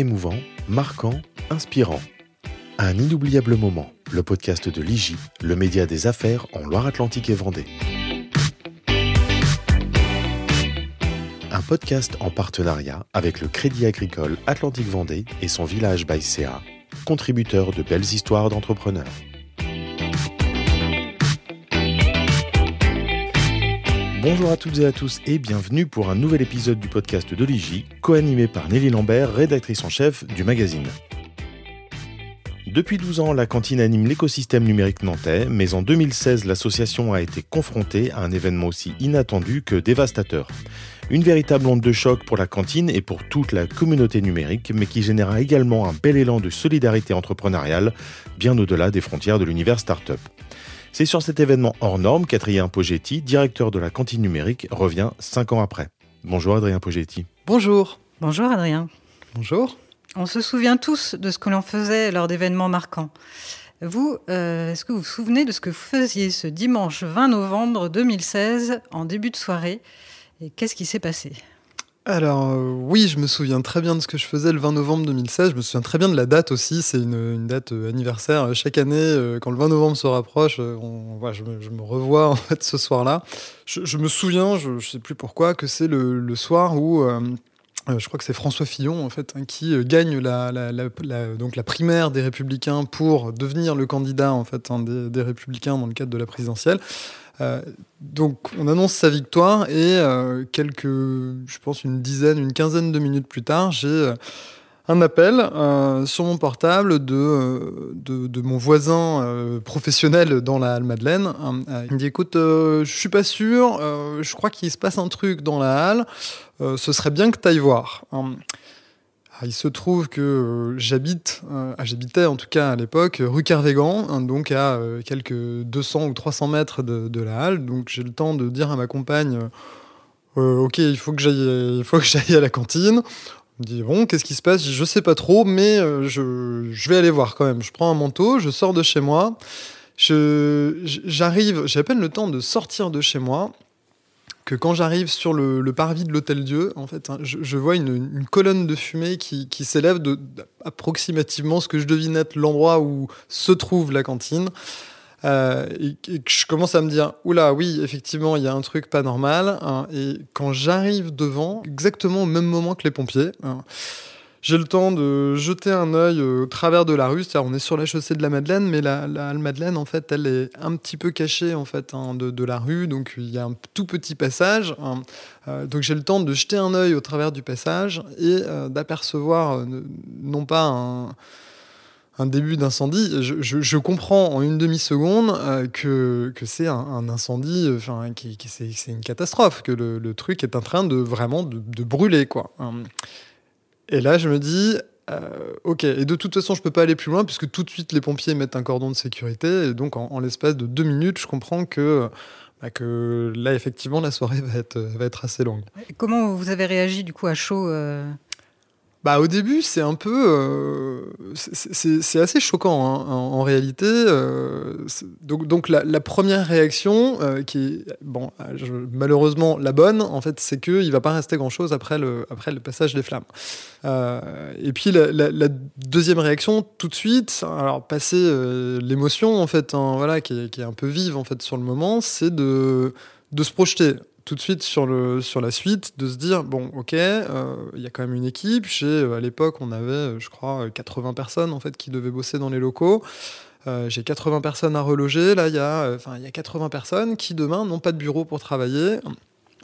émouvant, marquant, inspirant. Un inoubliable moment, le podcast de l'IGI, le média des affaires en Loire-Atlantique et Vendée. Un podcast en partenariat avec le Crédit Agricole Atlantique Vendée et son village Baïséa, contributeur de belles histoires d'entrepreneurs. Bonjour à toutes et à tous et bienvenue pour un nouvel épisode du podcast de l'IGI, co-animé par Nelly Lambert, rédactrice en chef du magazine. Depuis 12 ans, la cantine anime l'écosystème numérique nantais, mais en 2016, l'association a été confrontée à un événement aussi inattendu que dévastateur. Une véritable onde de choc pour la cantine et pour toute la communauté numérique, mais qui généra également un bel élan de solidarité entrepreneuriale, bien au-delà des frontières de l'univers startup. C'est sur cet événement hors norme qu'Adrien Pogetti, directeur de la cantine numérique, revient cinq ans après. Bonjour Adrien Pogetti. Bonjour. Bonjour Adrien. Bonjour. On se souvient tous de ce que l'on faisait lors d'événements marquants. Vous, euh, est-ce que vous vous souvenez de ce que vous faisiez ce dimanche 20 novembre 2016 en début de soirée? Et qu'est-ce qui s'est passé? Alors euh, oui, je me souviens très bien de ce que je faisais le 20 novembre 2016. Je me souviens très bien de la date aussi. C'est une, date euh, anniversaire. Chaque année, quand le 20 novembre se rapproche, je, me, revois en fait ce soir-là. Je, me souviens, je ne sais plus pourquoi, que c'est le, soir où je crois que c'est François Fillon en fait hein, qui gagne la, donc la primaire des Républicains pour devenir le candidat en fait hein, des, Républicains dans le cadre de la présidentielle. Euh, donc on annonce sa victoire et euh, quelques, je pense une dizaine, une quinzaine de minutes plus tard, j'ai euh, un appel sur mon portable de, de, mon voisin professionnel dans la Halle Madeleine. il me dit écoute, je suis pas sûr, je crois qu'il se passe un truc dans la Halle, ce serait bien que tu ailles voir. Ah, il se trouve que euh, j'habite, euh, j'habitais en tout cas à l'époque, rue Kervégan, hein, donc à euh, quelques 200 ou 300 mètres de, la halle. Donc j'ai le temps de dire à ma compagne, ok, il faut que j'aille, à la cantine. On me dit bon, qu'est-ce qui se passe? Je sais pas trop, mais je, je, vais aller voir quand même. Je prends un manteau, je sors de chez moi. j'arrive, j'ai à peine le temps de sortir de chez moi que quand j'arrive sur le, parvis de l'Hôtel Dieu, en fait, hein, je, vois une, colonne de fumée qui, s'élève de, approximativement ce que je devine être l'endroit où se trouve la cantine. Euh, et, que je commence à me dire, oula, oui, effectivement, il y a un truc pas normal. Hein, et quand j'arrive devant, exactement au même moment que les pompiers, hein, j'ai le temps de jeter un œil euh, au travers de la rue, c'est-à-dire on est sur la chaussée de la Madeleine, mais la, la Madeleine, en fait, elle est un petit peu cachée en fait hein, de, la rue, donc il y a un tout petit passage. Hein. Euh, donc j'ai le temps de jeter un œil au travers du passage et euh, d'apercevoir non pas un, début d'incendie. Je, comprends en une demi-seconde que, que c'est un, incendie, enfin, qui, c'est une catastrophe, que le, truc est en train de vraiment de, de brûler, quoi. Et là, je me dis, euh, ok, et de toute façon, je peux pas aller plus loin puisque tout de suite les pompiers mettent un cordon de sécurité. Et donc, en, l'espace de deux minutes, je comprends que, bah, là, effectivement, la soirée va être, va être assez longue. Comment vous avez réagi du coup à chaud euh, bah, au début, c'est un peu. Euh, c'est assez choquant hein, en, réalité. Euh, donc, donc la, première réaction, euh, qui est bon, malheureusement la bonne, en fait, c'est qu'il ne va pas rester grand-chose après le, après le passage des flammes. et puis la, deuxième réaction, tout de suite, alors passer l'émotion, en fait, hein, voilà, qui est, qui, est, un peu vive en fait sur le moment, c'est de, de se projeter tout de suite sur, le, sur la suite, de se dire, bon, ok, euh, il y a quand même une équipe. Chez, euh, à l'époque, on avait, euh, je crois, 80 personnes en fait, qui devaient bosser dans les locaux. J'ai 80 personnes à reloger. Là, il y, a, il y a 80 personnes qui, demain, n'ont pas de bureau pour travailler.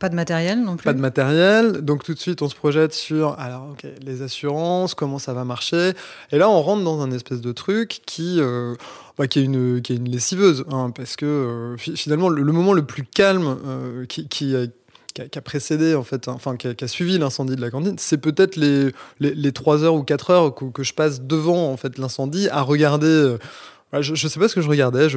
Pas de matériel non plus Pas de matériel. Donc tout de suite, on se projette sur les assurances, comment ça va marcher. Et là, on rentre dans un espèce de truc qui, euh, bah, qui, est, une, lessiveuse. Hein, parce que euh, finalement, le, moment le plus calme euh, qui, qui, a précédé, en fait, hein, enfin, qui a, suivi l'incendie de la cantine, c'est peut-être les, les, 3 heures ou 4 heures que, que, je passe devant en fait, l'incendie à regarder je, je sais pas ce que je regardais,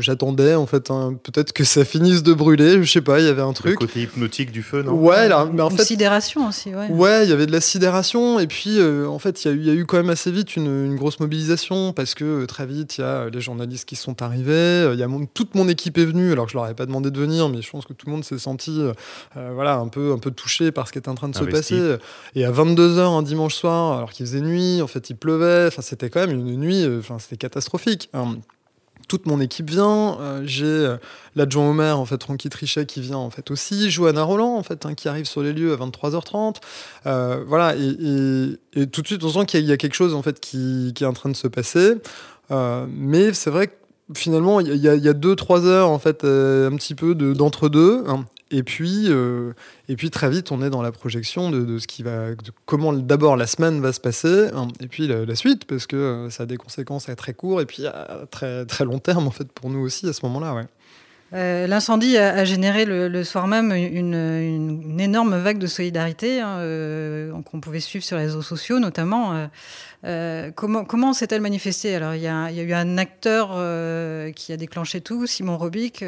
j'attendais en fait hein, peut-être que ça finisse de brûler, je sais pas, il y avait un truc. Le côté hypnotique du feu, non? Ouais, mais en une fait. sidération aussi, ouais. Ouais, il y avait de la sidération et puis euh, en fait il y, y, a eu quand même assez vite une, une grosse mobilisation parce que euh, très vite il y a les journalistes qui sont arrivés, euh, il y a mon, toute mon équipe est venue alors que je leur avais pas demandé de venir, mais je pense que tout le monde s'est senti euh, voilà un peu un peu touché par ce qui était en train de Investi. se passer. Et à 22 h un dimanche soir, alors qu'il faisait nuit, en fait il pleuvait, enfin c'était quand même une nuit, enfin c'était catastrophique. Hein toute mon équipe vient. Euh, j'ai euh, l'adjoint au maire, en fait, Trichet, qui vient en fait aussi. Johanna Roland, en fait, hein, qui arrive sur les lieux à 23h30. Euh, voilà, et, tout de suite, on sent qu'il y, a quelque chose en fait qui, est en train de se passer. Euh, mais c'est vrai que finalement, il y, a, deux, trois heures en fait, euh, un petit peu d'entre-deux. Hein. Et puis, euh, et puis très vite, on est dans la projection de, ce qui va, comment d'abord la semaine va se passer, hein, et puis la, suite, parce que euh, ça a des conséquences à très court et puis à très très long terme en fait pour nous aussi à ce moment-là. Euh, L'incendie a, généré le, soir même une, énorme vague de solidarité hein, qu'on pouvait suivre sur les réseaux sociaux notamment. Comment comment s'est-elle manifestée? Alors il y, a, il y, a eu un acteur qui a déclenché tout, Simon Robic.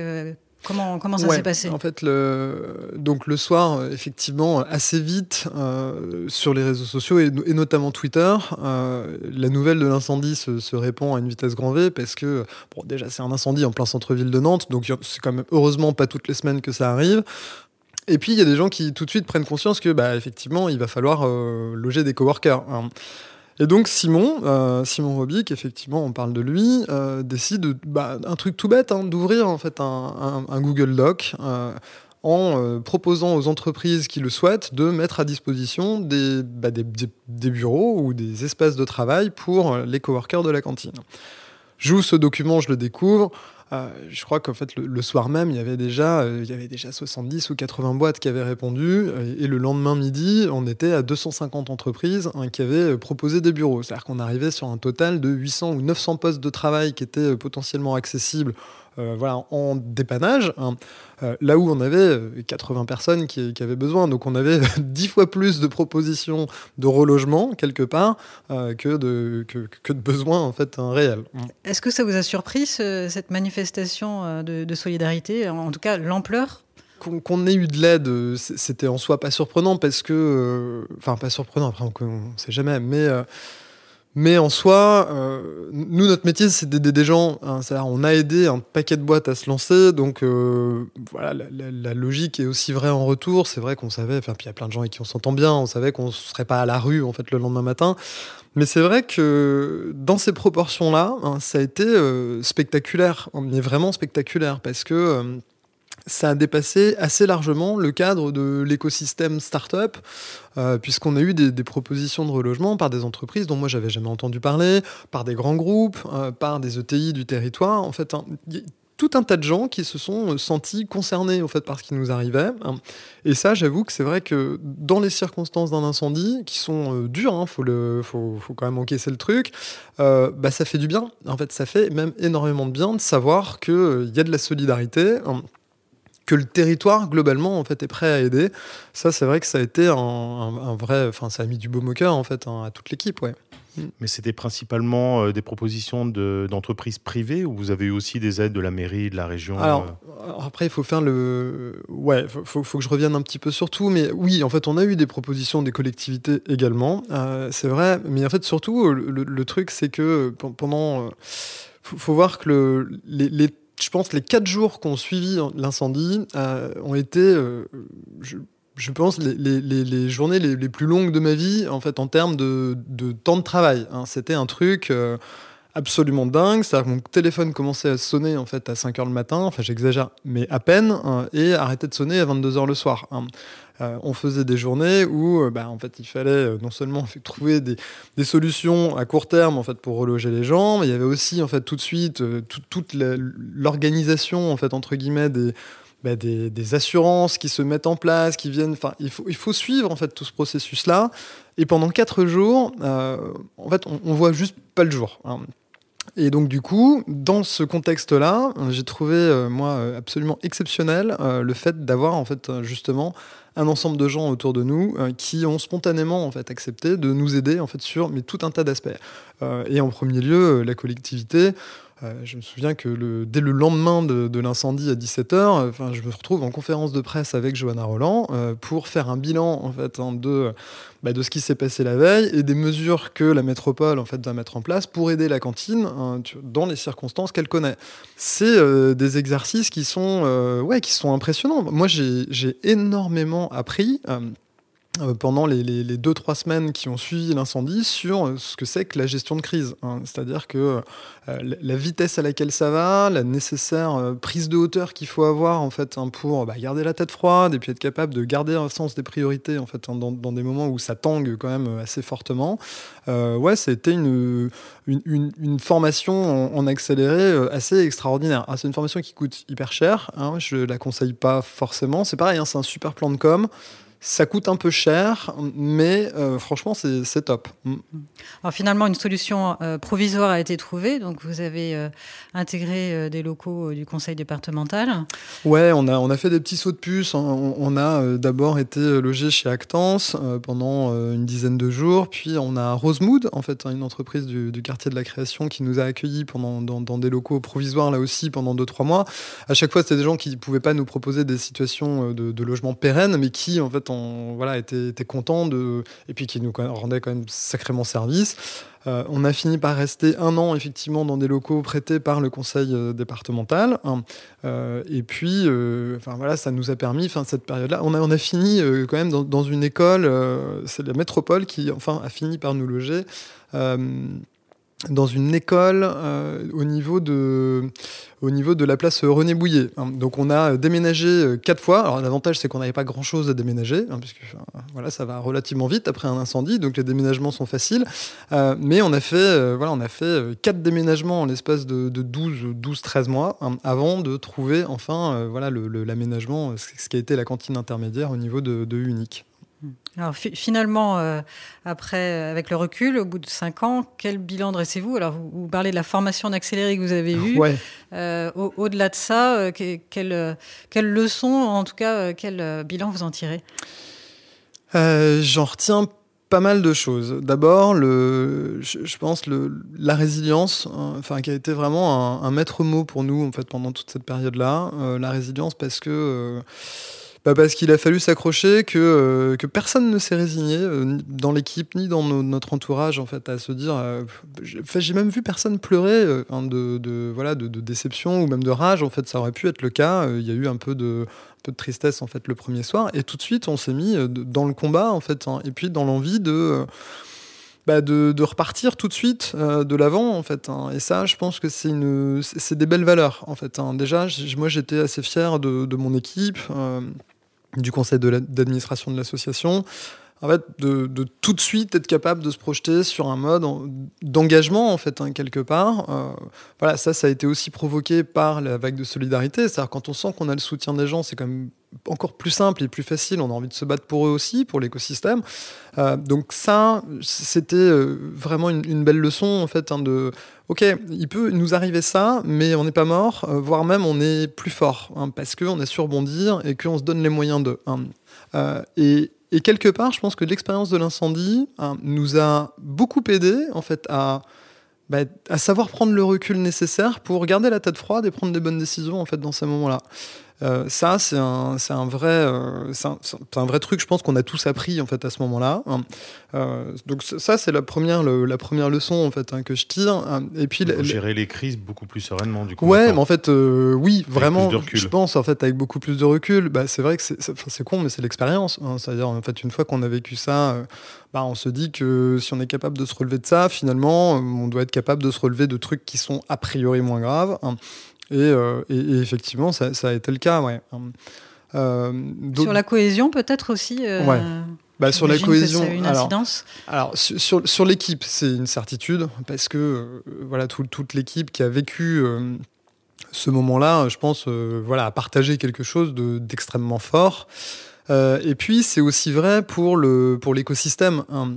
Comment, comment ça ouais, s'est passé En fait, le, donc le soir, effectivement, assez vite, euh, sur les réseaux sociaux et, et notamment Twitter, euh, la nouvelle de l'incendie se, se, répand à une vitesse grand V parce que, bon, déjà, c'est un incendie en plein centre-ville de Nantes, donc c'est quand même heureusement pas toutes les semaines que ça arrive. Et puis, il y a des gens qui tout de suite prennent conscience que, bah, effectivement, il va falloir euh, loger des coworkers. Hein. Et donc Simon, euh, Simon Robic, effectivement, on parle de lui, euh, décide de, bah, un truc tout bête, hein, d'ouvrir en fait un, Google Doc euh, en proposant aux entreprises qui le souhaitent de mettre à disposition des, bah, des, des, bureaux ou des espaces de travail pour les coworkers de la cantine. J'ouvre ce document, je le découvre. Euh, je crois qu'en fait le, soir même il y avait déjà euh, il y avait déjà 70 ou 80 boîtes qui avaient répondu. Euh, et le lendemain midi on était à 250 entreprises hein, qui avaient proposé des bureaux. C'est à dire qu'on arrivait sur un total de 800 ou 900 postes de travail qui étaient potentiellement accessibles voilà, en dépannage, hein, euh, là où on avait 80 personnes qui, qui, avaient besoin. Donc on avait 10 fois plus de propositions de relogement, quelque part, euh, que, de, que, que, de besoins en fait un réel. Est-ce que ça vous a surpris, ce, cette manifestation euh, de, de, solidarité, en tout cas l'ampleur? Qu'on qu ait eu de l'aide, euh, c'était en soi pas surprenant parce que, euh, enfin pas surprenant, après on, on sait jamais, mais euh, mais en soi, euh, nous, notre métier, c'est d'aider des gens. Hein, on a aidé un paquet de boîtes à se lancer. Donc, euh, voilà, la, logique est aussi vraie en retour. C'est vrai qu'on savait, enfin, puis il y a plein de gens avec qui on s'entend bien. On savait qu'on ne serait pas à la rue, en fait, le lendemain matin. Mais c'est vrai que dans ces proportions-là, hein, ça a été euh, spectaculaire. Mais vraiment spectaculaire. Parce que euh, ça a dépassé assez largement le cadre de l'écosystème startup, euh, puisqu'on a eu des, propositions de relogement par des entreprises dont moi j'avais jamais entendu parler, par des grands groupes, euh, par des ETI du territoire. En fait, hein, tout un tas de gens qui se sont sentis concernés en fait par ce qui nous arrivait. Hein. Et ça, j'avoue que c'est vrai que dans les circonstances d'un incendie, qui sont euh, dures, hein, faut quand même encaisser le truc, euh, bah ça fait du bien. En fait, ça fait même énormément de bien de savoir qu'il y a de la solidarité. Hein, que le territoire globalement en fait est prêt à aider. Ça, c'est vrai que ça a été un, un, un vrai, enfin, ça a mis du baume au cœur en fait hein, à toute l'équipe, ouais. Mais c'était principalement euh, des propositions d'entreprises de, privées ou vous avez eu aussi des aides de la mairie, de la région Alors, euh... après, il faut faire le. Ouais, faut, faut, faut, que je revienne un petit peu sur tout. Mais oui, en fait, on a eu des propositions des collectivités également. Euh, c'est vrai. Mais en fait, surtout, le, le truc, c'est que pendant. Faut, faut voir que le, les, les je pense les quatre jours qui ont suivi l'incendie euh, ont été, euh, je, pense, les, journées les, plus longues de ma vie, en fait, en termes de, de temps de travail. Hein. C'était un truc euh, absolument dingue. C'est-à-dire que mon téléphone commençait à sonner, en fait, à 5 heures le matin, enfin, j'exagère, mais à peine, hein, et arrêtait de sonner à 22 heures le soir. Hein. Euh, on faisait des journées où euh, bah, en fait, il fallait euh, non seulement trouver des, solutions à court terme en fait, pour reloger les gens, mais il y avait aussi en fait, tout de suite tout, toute l'organisation en fait, entre guillemets des, bah, des, des, assurances qui se mettent en place, qui viennent. Il faut, il faut suivre en fait tout ce processus-là. Et pendant quatre jours, en fait, on, on voit juste pas le jour. Hein. Et donc du coup, dans ce contexte-là, j'ai trouvé euh, moi absolument exceptionnel euh, le fait d'avoir en fait justement un ensemble de gens autour de nous euh, qui ont spontanément en fait accepté de nous aider en fait sur mais tout un tas d'aspects. Euh, et en premier lieu, la collectivité. Je me souviens que dès le lendemain de, l'incendie à 17h, enfin, je me retrouve en conférence de presse avec Johanna Roland pour faire un bilan en fait, hein, de, bah, de ce qui s'est passé la veille et des mesures que la métropole en fait, va mettre en place pour aider la cantine hein, dans les circonstances qu'elle connaît. C'est des exercices qui sont, ouais, qui sont impressionnants. Moi, j'ai énormément appris. Euh, pendant les, les, deux trois semaines qui ont suivi l'incendie sur euh, ce que c'est que la gestion de crise. Hein. C'est-à-dire que euh, la vitesse à laquelle ça va, la nécessaire prise de hauteur qu'il faut avoir en fait hein, pour bah, garder la tête froide et puis être capable de garder un sens des priorités en fait hein, dans, des moments où ça tangue quand même assez fortement. ouais, c'était une, formation en, accéléré assez extraordinaire. Ah, c'est une formation qui coûte hyper cher. je la conseille pas forcément. C'est pareil, c'est un super plan de com. Ça coûte un peu cher, mais euh, franchement, c'est top. Mm. Alors finalement, une solution euh, provisoire a été trouvée. Donc vous avez euh, intégré des locaux du conseil départemental. Ouais, on a, on a fait des petits sauts de puce. On, a d'abord été logé chez Actance pendant une dizaine de jours. Puis on a Rosemood, en fait, hein, une entreprise du, quartier de la création qui nous a accueillis pendant, dans, des locaux provisoires là aussi pendant 2-3 mois. À chaque fois, c'était des gens qui ne pouvaient pas nous proposer des situations de, de logement pérenne, mais qui, en fait, on était, content de, et puis qui nous rendait quand même sacrément service. Euh, on a fini par rester un an effectivement dans des locaux prêtés par le conseil euh, départemental. Hein. Euh, et puis, enfin voilà, ça nous a permis, enfin cette période-là, on a, on a fini quand même dans, dans une école, c'est la métropole qui enfin a fini par nous loger dans une école euh, au, niveau de, au niveau de la place René Bouillet. Hein. Donc on a déménagé euh, quatre fois. Alors l'avantage c'est qu'on n'avait pas grand-chose à déménager, hein, puisque voilà, ça va relativement vite après un incendie, donc les déménagements sont faciles. Euh, mais on a fait, voilà, on a fait quatre déménagements en l'espace de, 12, 12, 13 mois hein, avant de trouver enfin voilà, l'aménagement, ce qui a été la cantine intermédiaire au niveau de, de Unique. Alors finalement, euh, après, euh, avec le recul, au bout de cinq ans, quel bilan dressez-vous? Alors vous, parlez de la formation d'accéléré que vous avez eue. Euh, au-delà de ça, quelle, quelle, leçon, en tout cas, quel bilan vous en tirez? J'en retiens pas mal de choses. D'abord, le, je, pense le, la résilience, hein, enfin, qui a été vraiment un, un, maître mot pour nous en fait pendant toute cette période-là. la résilience parce que bah, parce qu'il a fallu s'accrocher, que, euh, que personne ne s'est résigné euh, dans l'équipe ni dans notre entourage en fait à se dire. Euh, j'ai même vu personne pleurer hein, de, de, voilà de, déception ou même de rage. En fait, ça aurait pu être le cas. Il y a eu un peu de de tristesse en fait le premier soir et tout de suite on s'est mis dans le combat en fait hein, et puis dans l'envie de bah de, de, repartir tout de suite de l'avant en fait hein. et ça je pense que c'est une c'est des belles valeurs en fait déjà moi j'étais assez fier de, de mon équipe du conseil d'administration de l'association, en fait, de, tout de suite être capable de se projeter sur un mode d'engagement, en fait, hein, quelque part. Euh, voilà, ça, ça a été aussi provoqué par la vague de solidarité. C'est-à-dire, quand on sent qu'on a le soutien des gens, c'est quand même encore plus simple et plus facile. On a envie de se battre pour eux aussi, pour l'écosystème. Euh, donc, ça, c'était euh, vraiment une, belle leçon, en fait, hein, de. Ok, il peut nous arriver ça, mais on n'est pas mort, voire même on est plus fort, hein, parce qu'on a su rebondir et qu'on se donne les moyens de. et, et quelque part, je pense que l'expérience de l'incendie hein, nous a beaucoup aidé en fait à, bah, à savoir prendre le recul nécessaire pour garder la tête froide et prendre des bonnes décisions en fait dans ces moments-là. Euh, ça, c'est un, un, vrai, euh, un, un, vrai truc, je pense qu'on a tous appris en fait à ce moment-là. Hein. Euh, donc ça, c'est la première, la première leçon en fait hein, que je tire. Hein. Et puis gérer les crises beaucoup plus sereinement du coup. Ouais, mais en fait, oui, vraiment, je pense en fait avec beaucoup plus de recul. Bah, c'est vrai que c'est con, mais c'est l'expérience. C'est-à-dire en fait une fois qu'on a vécu ça. Bah, on se dit que si on est capable de se relever de ça, finalement, on doit être capable de se relever de trucs qui sont a priori moins graves. Euh, et, effectivement, ça, a été le cas, ouais. Euh, sur la cohésion, peut-être aussi. Euh, ouais. Bah, sur la cohésion, ça a une incidence. Alors, sur, sur, l'équipe, c'est une certitude parce que voilà toute l'équipe qui a vécu ce moment-là, je pense, voilà, a partagé quelque chose d'extrêmement fort. et puis, c'est aussi vrai pour le pour l'écosystème. Hein.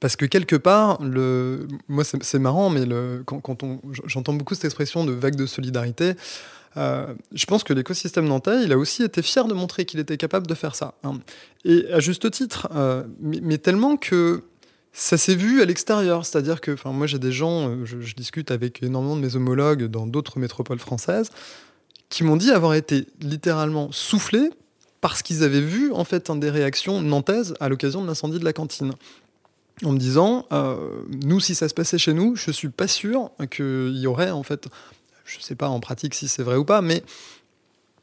Parce que quelque part, moi c'est marrant, mais quand, on... j'entends beaucoup cette expression de vague de solidarité, euh, je pense que l'écosystème nantais, il a aussi été fier de montrer qu'il était capable de faire ça. Hein. Et à juste titre, euh, mais, tellement que ça s'est vu à l'extérieur, c'est-à-dire que, moi j'ai des gens, euh, je, discute avec énormément de mes homologues dans d'autres métropoles françaises, qui m'ont dit avoir été littéralement soufflés parce qu'ils avaient vu en fait des réactions nantaises à l'occasion de l'incendie de la cantine. En me disant, euh, nous, si ça se passait chez nous, je suis pas sûr qu'il y aurait en fait, je sais pas en pratique si c'est vrai ou pas, mais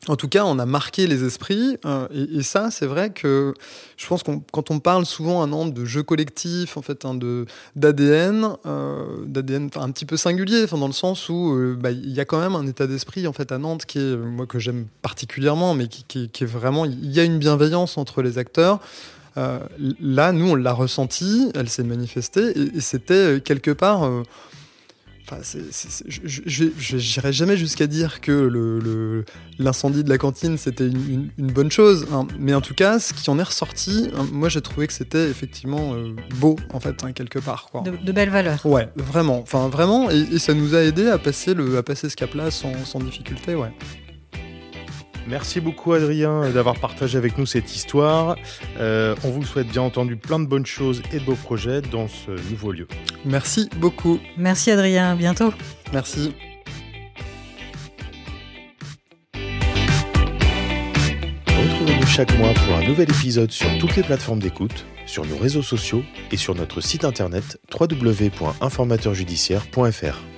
en tout cas, on a marqué les esprits. Euh, et, ça, c'est vrai que je pense qu'on quand on parle souvent à Nantes de jeu collectif, en fait, hein, de d'ADN, euh, d'ADN un petit peu singulier, dans le sens où bah, il y a quand même un état d'esprit en fait à Nantes qui est moi que j'aime particulièrement, mais qui, est vraiment il y a une bienveillance entre les acteurs. Là, nous, on l'a ressenti, elle s'est manifestée, et, et c'était quelque part Enfin, je n'irai jamais jusqu'à dire que l'incendie de la cantine c'était une, bonne chose, hein. mais en tout cas, ce qui en est ressorti, hein, moi j'ai trouvé que c'était effectivement euh, beau en fait, hein, quelque part. Quoi. De, belles valeurs. Ouais, vraiment, enfin vraiment, et, ça nous a aidé à passer, le, à passer ce cap-là sans, sans difficulté, ouais. Merci beaucoup Adrien d'avoir partagé avec nous cette histoire. Euh, on vous souhaite bien entendu plein de bonnes choses et de beaux projets dans ce nouveau lieu. Merci beaucoup. Merci Adrien, à bientôt. Merci. Retrouvez-nous chaque mois pour un nouvel épisode sur toutes les plateformes d'écoute, sur nos réseaux sociaux et sur notre site internet www.informateurjudiciaire.fr.